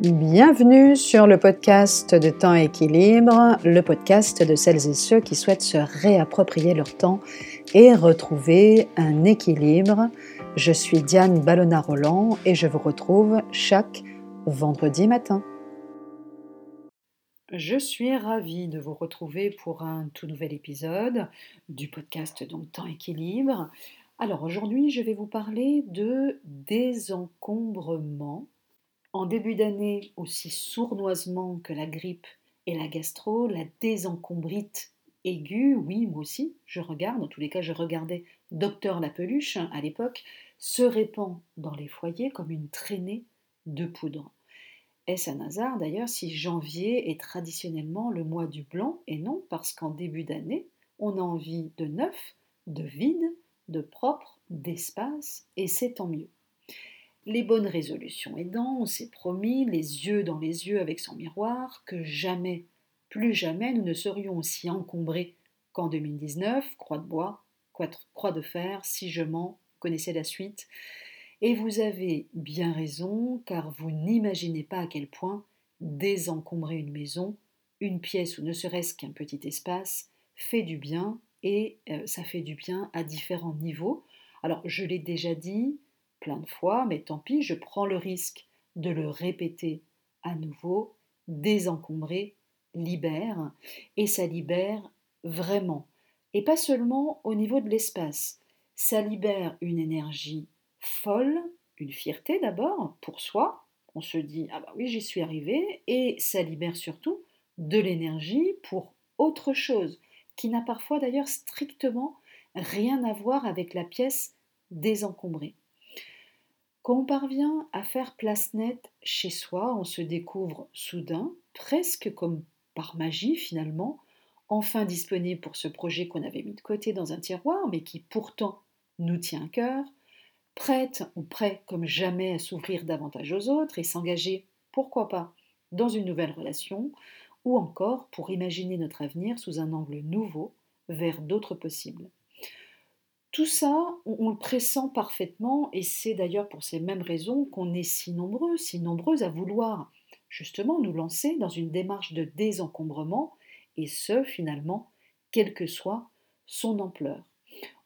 Bienvenue sur le podcast de Temps Équilibre, le podcast de celles et ceux qui souhaitent se réapproprier leur temps et retrouver un équilibre. Je suis Diane Ballona-Roland et je vous retrouve chaque vendredi matin. Je suis ravie de vous retrouver pour un tout nouvel épisode du podcast donc Temps Équilibre. Alors aujourd'hui, je vais vous parler de désencombrement en début d'année, aussi sournoisement que la grippe et la gastro, la désencombrite aiguë, oui, moi aussi, je regarde, en tous les cas, je regardais Docteur La Peluche hein, à l'époque, se répand dans les foyers comme une traînée de poudre. Est-ce un hasard d'ailleurs si janvier est traditionnellement le mois du blanc et non parce qu'en début d'année, on a envie de neuf, de vide, de propre, d'espace et c'est tant mieux. Les bonnes résolutions aidant, on s'est promis, les yeux dans les yeux avec son miroir, que jamais, plus jamais, nous ne serions aussi encombrés qu'en 2019, croix de bois, croix de fer, si je m'en connaissais la suite. Et vous avez bien raison, car vous n'imaginez pas à quel point désencombrer une maison, une pièce ou ne serait-ce qu'un petit espace, fait du bien, et euh, ça fait du bien à différents niveaux. Alors, je l'ai déjà dit, plein de fois, mais tant pis, je prends le risque de le répéter à nouveau, désencombrer, libère, et ça libère vraiment. Et pas seulement au niveau de l'espace, ça libère une énergie folle, une fierté d'abord pour soi, on se dit ah bah oui j'y suis arrivé, et ça libère surtout de l'énergie pour autre chose, qui n'a parfois d'ailleurs strictement rien à voir avec la pièce désencombrée. Quand on parvient à faire place nette chez soi, on se découvre soudain, presque comme par magie finalement, enfin disponible pour ce projet qu'on avait mis de côté dans un tiroir, mais qui pourtant nous tient à cœur, prête ou prêt comme jamais à s'ouvrir davantage aux autres et s'engager, pourquoi pas, dans une nouvelle relation, ou encore pour imaginer notre avenir sous un angle nouveau vers d'autres possibles. Tout ça, on, le pressent parfaitement et c'est d'ailleurs pour ces mêmes raisons qu'on est si nombreux, si nombreuses à vouloir justement nous lancer dans une démarche de désencombrement et ce finalement, quelle que soit son ampleur.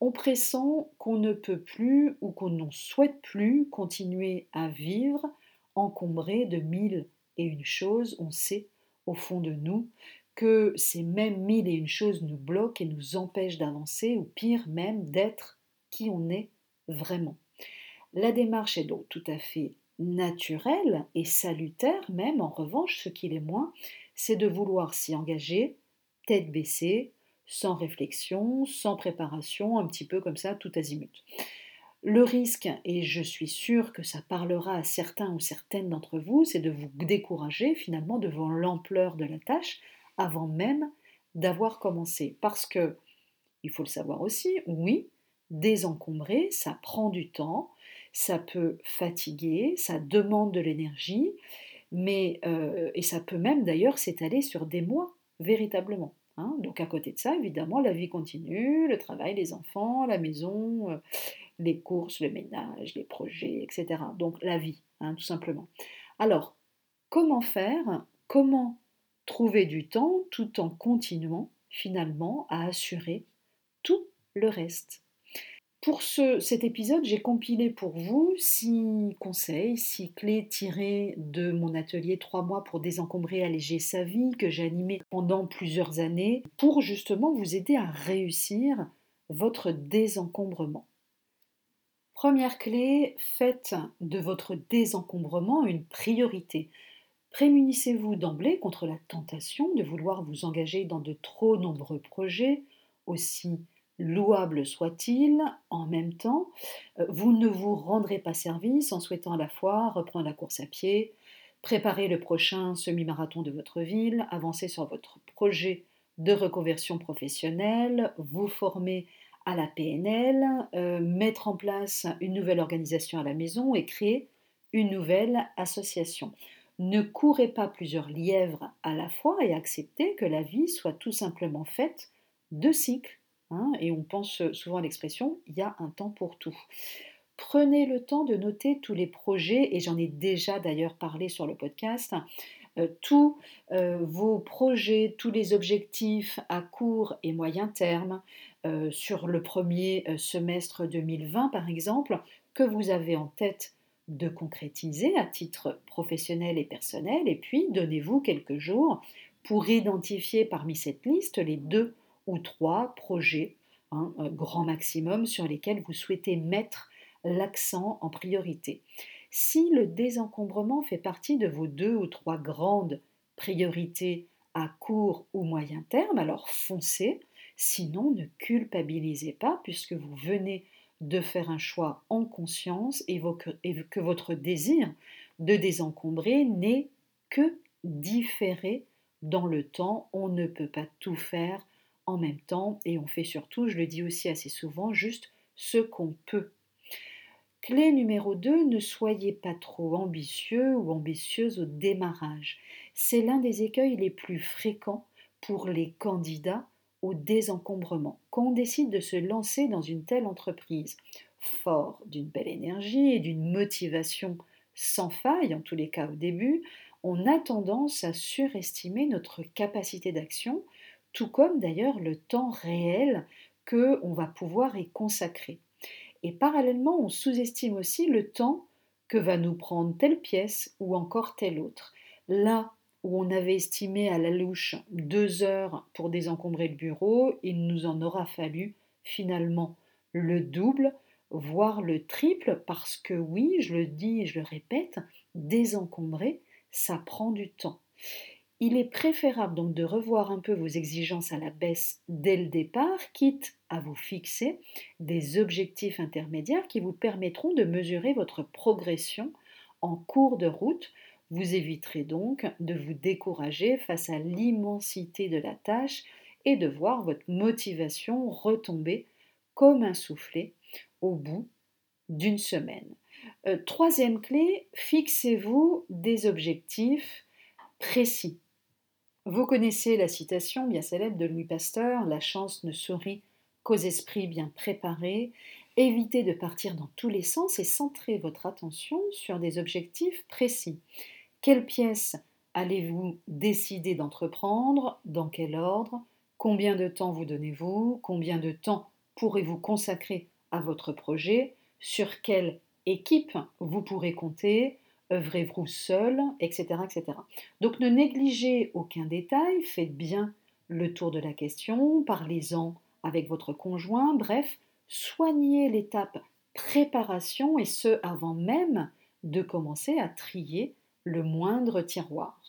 On pressent qu'on ne peut plus ou qu'on ne souhaite plus continuer à vivre encombré de mille et une choses, on sait au fond de nous que ces mêmes mille et une choses nous bloquent et nous empêchent d'avancer, ou pire même d'être qui on est vraiment. La démarche est donc tout à fait naturelle et salutaire même, en revanche, ce qu'il est moins, c'est de vouloir s'y engager, tête baissée, sans réflexion, sans préparation, un petit peu comme ça, tout azimut. Le risque, et je suis sûre que ça parlera à certains ou certaines d'entre vous, c'est de vous décourager finalement devant l'ampleur de la tâche, avant même d'avoir commencé. Parce que, il faut le savoir aussi, oui, désencombrer, ça prend du temps, ça peut fatiguer, ça demande de l'énergie, mais euh, et ça peut même d'ailleurs s'étaler sur des mois véritablement. Hein. Donc à côté de ça, évidemment, la vie continue, le travail, les enfants, la maison, euh, les courses, le ménage, les projets, etc. Donc la vie, hein, tout simplement. Alors, comment faire? Comment trouver du temps tout en continuant finalement à assurer tout le reste. Pour ce, cet épisode, j'ai compilé pour vous six conseils, six clés tirées de mon atelier 3 mois pour désencombrer, alléger sa vie que j'ai animé pendant plusieurs années pour justement vous aider à réussir votre désencombrement. Première clé, faites de votre désencombrement une priorité. Prémunissez-vous d'emblée contre la tentation de vouloir vous engager dans de trop nombreux projets, aussi louables soient-ils, en même temps. Euh, vous ne vous rendrez pas service en souhaitant à la fois reprendre la course à pied, préparer le prochain semi-marathon de votre ville, avancer sur votre projet de reconversion professionnelle, vous former à la PNL, euh, mettre en place une nouvelle organisation à la maison et créer une nouvelle association. Ne courez pas plusieurs lièvres à la fois et acceptez que la vie soit tout simplement faite de cycles. Hein, et on pense souvent à l'expression il y a un temps pour tout. Prenez le temps de noter tous les projets, et j'en ai déjà d'ailleurs parlé sur le podcast, euh, tous euh, vos projets, tous les objectifs à court et moyen terme euh, sur le premier semestre 2020 par exemple, que vous avez en tête de concrétiser à titre professionnel et personnel, et puis donnez-vous quelques jours pour identifier parmi cette liste les deux ou trois projets, un grand maximum, sur lesquels vous souhaitez mettre l'accent en priorité. Si le désencombrement fait partie de vos deux ou trois grandes priorités à court ou moyen terme, alors foncez, sinon ne culpabilisez pas puisque vous venez de faire un choix en conscience et, que votre désir de désencombrer n'est que différé dans le temps. On ne peut pas tout faire en même temps et on fait surtout, je le dis aussi assez souvent, juste ce qu'on peut. Clé numéro 2, ne soyez pas trop ambitieux ou ambitieuse au démarrage. C'est l'un des écueils les plus fréquents pour les candidats au désencombrement. Quand on décide de se lancer dans une telle entreprise, fort d'une belle énergie et d'une motivation sans faille, en tous les cas au début, on a tendance à surestimer notre capacité d'action, tout comme d'ailleurs le temps réel que on va pouvoir y consacrer. Et parallèlement, on sous-estime aussi le temps que va nous prendre telle pièce ou encore telle autre. Là où on avait estimé à la louche deux heures pour désencombrer le bureau, il nous en aura fallu finalement le double, voire le triple, parce que oui, je le dis et je le répète, désencombrer, ça prend du temps. Il est préférable donc de revoir un peu vos exigences à la baisse dès le départ, quitte à vous fixer des objectifs intermédiaires qui vous permettront de mesurer votre progression en cours de route. Vous éviterez donc de vous décourager face à l'immensité de la tâche et de voir votre motivation retomber comme un soufflet au bout d'une semaine. Euh, troisième clé, fixez-vous des objectifs précis. Vous connaissez la citation bien célèbre de Louis Pasteur, La chance ne sourit qu'aux esprits bien préparés. Évitez de partir dans tous les sens et centrez votre attention sur des objectifs précis. Quelle pièce allez-vous décider d'entreprendre? Dans quel ordre? Combien de temps vous donnez-vous? Combien de temps pourrez-vous consacrer à votre projet? Sur quelle équipe vous pourrez compter? Œuvrez-vous seul, etc., etc. Donc ne négligez aucun détail, faites bien le tour de la question, parlez-en avec votre conjoint, bref, soignez l'étape préparation et ce avant même de commencer à trier le moindre tiroir.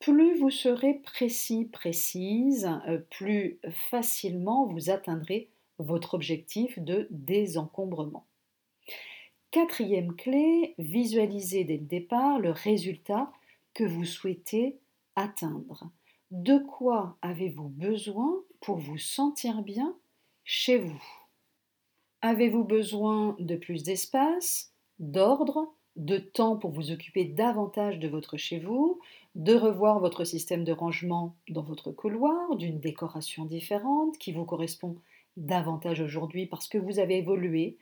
Plus vous serez précis, précise, euh, plus facilement vous atteindrez votre objectif de désencombrement. Quatrième clé, visualisez dès le départ le résultat que vous souhaitez atteindre. De quoi avez-vous besoin pour vous sentir bien chez vous? Avez-vous besoin de plus d'espace, d'ordre, de temps pour vous occuper davantage de votre chez vous, de revoir votre système de rangement dans votre couloir, d'une décoration différente qui vous correspond davantage aujourd'hui parce que vous avez évolué,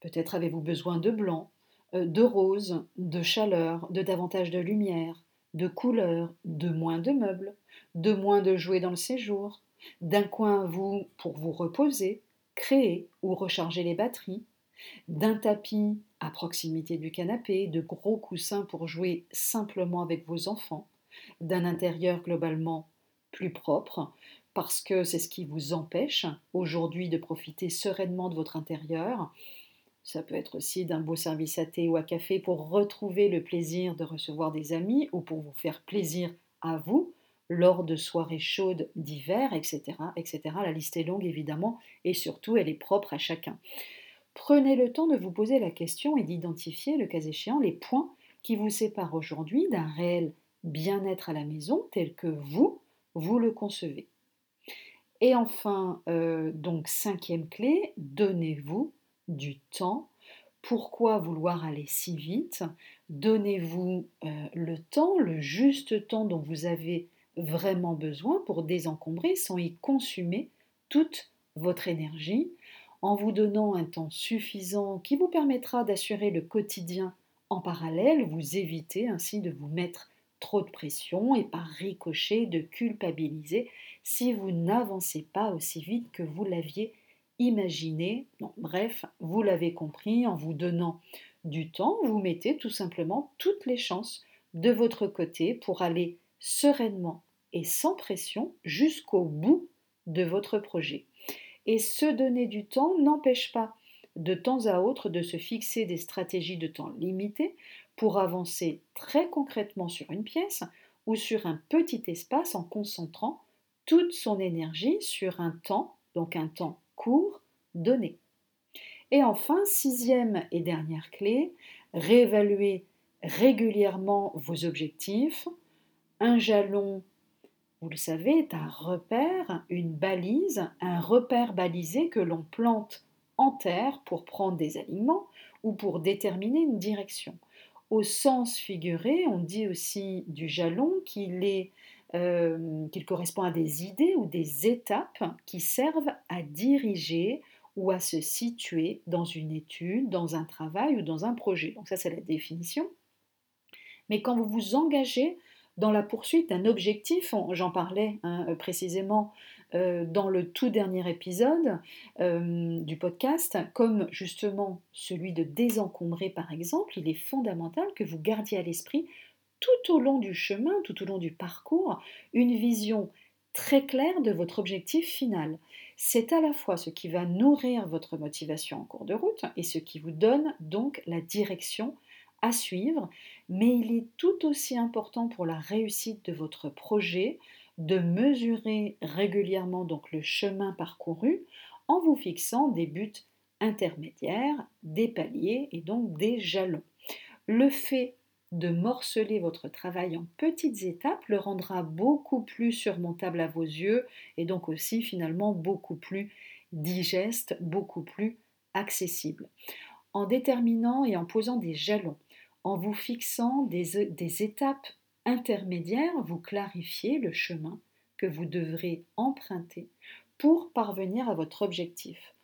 Peut-être avez-vous besoin de blanc, euh, de rose, de chaleur, de davantage de lumière, de couleur, de moins de meubles, de moins de jouets dans le séjour, d'un coin à vous pour vous reposer, créer ou recharger les batteries, d'un tapis à proximité du canapé, de gros coussins pour jouer simplement avec vos enfants, d'un intérieur globalement plus propre, parce que c'est ce qui vous empêche aujourd'hui de profiter sereinement de votre intérieur, ça peut être aussi d'un beau service à thé ou à café pour retrouver le plaisir de recevoir des amis ou pour vous faire plaisir à vous lors de soirées chaudes d'hiver, etc., etc. La liste est longue évidemment et surtout elle est propre à chacun. Prenez le temps de vous poser la question et d'identifier, le cas échéant, les points qui vous séparent aujourd'hui d'un réel bien-être à la maison tel que vous, vous le concevez. Et enfin, euh, donc cinquième clé, donnez-vous du temps. Pourquoi vouloir aller si vite? Donnez-vous euh, le temps, le juste temps dont vous avez vraiment besoin pour désencombrer sans y consumer toute votre énergie. En vous donnant un temps suffisant qui vous permettra d'assurer le quotidien en parallèle, vous évitez ainsi de vous mettre trop de pression et par ricochet de culpabiliser si vous n'avancez pas aussi vite que vous l'aviez imaginé. bref, vous l'avez compris, en vous donnant du temps, vous mettez tout simplement toutes les chances de votre côté pour aller sereinement et sans pression jusqu'au bout de votre projet. Et se donner du temps n'empêche pas de temps à autre de se fixer des stratégies de temps limitées pour avancer très concrètement sur une pièce ou sur un petit espace en concentrant toute son énergie sur un temps, donc un temps court, donné. Et enfin, sixième et dernière clé, réévaluer régulièrement vos objectifs. Un jalon, vous le savez, est un repère, une balise, un repère balisé que l'on plante en terre pour prendre des aliments ou pour déterminer une direction. Au sens figuré, on dit aussi du jalon qu'il est euh, qu'il correspond à des idées ou des étapes qui servent à diriger ou à se situer dans une étude, dans un travail ou dans un projet. Donc ça, c'est la définition. Mais quand vous vous engagez dans la poursuite d'un objectif, j'en parlais hein, précisément euh, dans le tout dernier épisode euh, du podcast, comme justement celui de désencombrer par exemple, il est fondamental que vous gardiez à l'esprit tout au long du chemin, tout au long du parcours, une vision très claire de votre objectif final. C'est à la fois ce qui va nourrir votre motivation en cours de route et ce qui vous donne donc la direction à suivre, mais il est tout aussi important pour la réussite de votre projet de mesurer régulièrement le chemin parcouru en vous fixant des buts intermédiaires, des paliers et donc des jalons. Le fait de morceler votre travail en petites étapes le rendra beaucoup plus surmontable à vos yeux et donc aussi finalement beaucoup plus digeste, beaucoup plus accessible. En déterminant et en posant des jalons, en vous fixant des, étapes intermédiaire, vous clarifiez le chemin que vous devrez emprunter pour parvenir à votre objectif.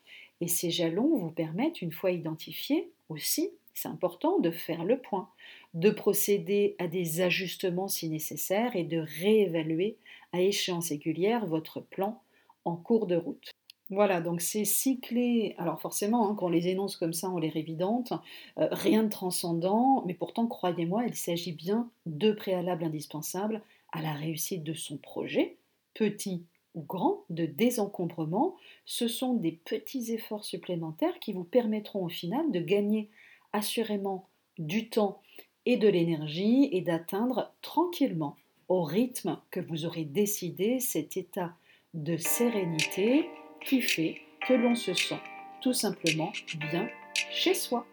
Et ces jalons vous permettent, une fois identifiés aussi, c'est important de faire le point, de procéder à des ajustements si nécessaire et de réévaluer à échéance régulière votre plan en cours de route. Voilà, donc ces six clés, alors forcément, hein, quand on les énonce comme ça, on les évidentes, euh, rien de transcendant, mais pourtant, croyez-moi, il s'agit bien de préalables indispensables à la réussite de son projet, petit ou grand, de désencombrement. Ce sont des petits efforts supplémentaires qui vous permettront au final de gagner assurément du temps et de l'énergie et d'atteindre tranquillement, au rythme que vous aurez décidé, cet état de sérénité qui fait que l'on se sent tout simplement bien chez soi.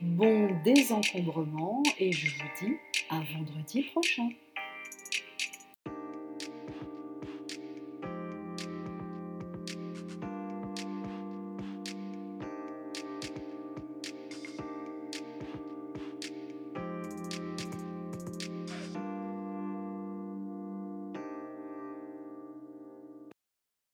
Bon désencombrement et je vous dis à vendredi prochain.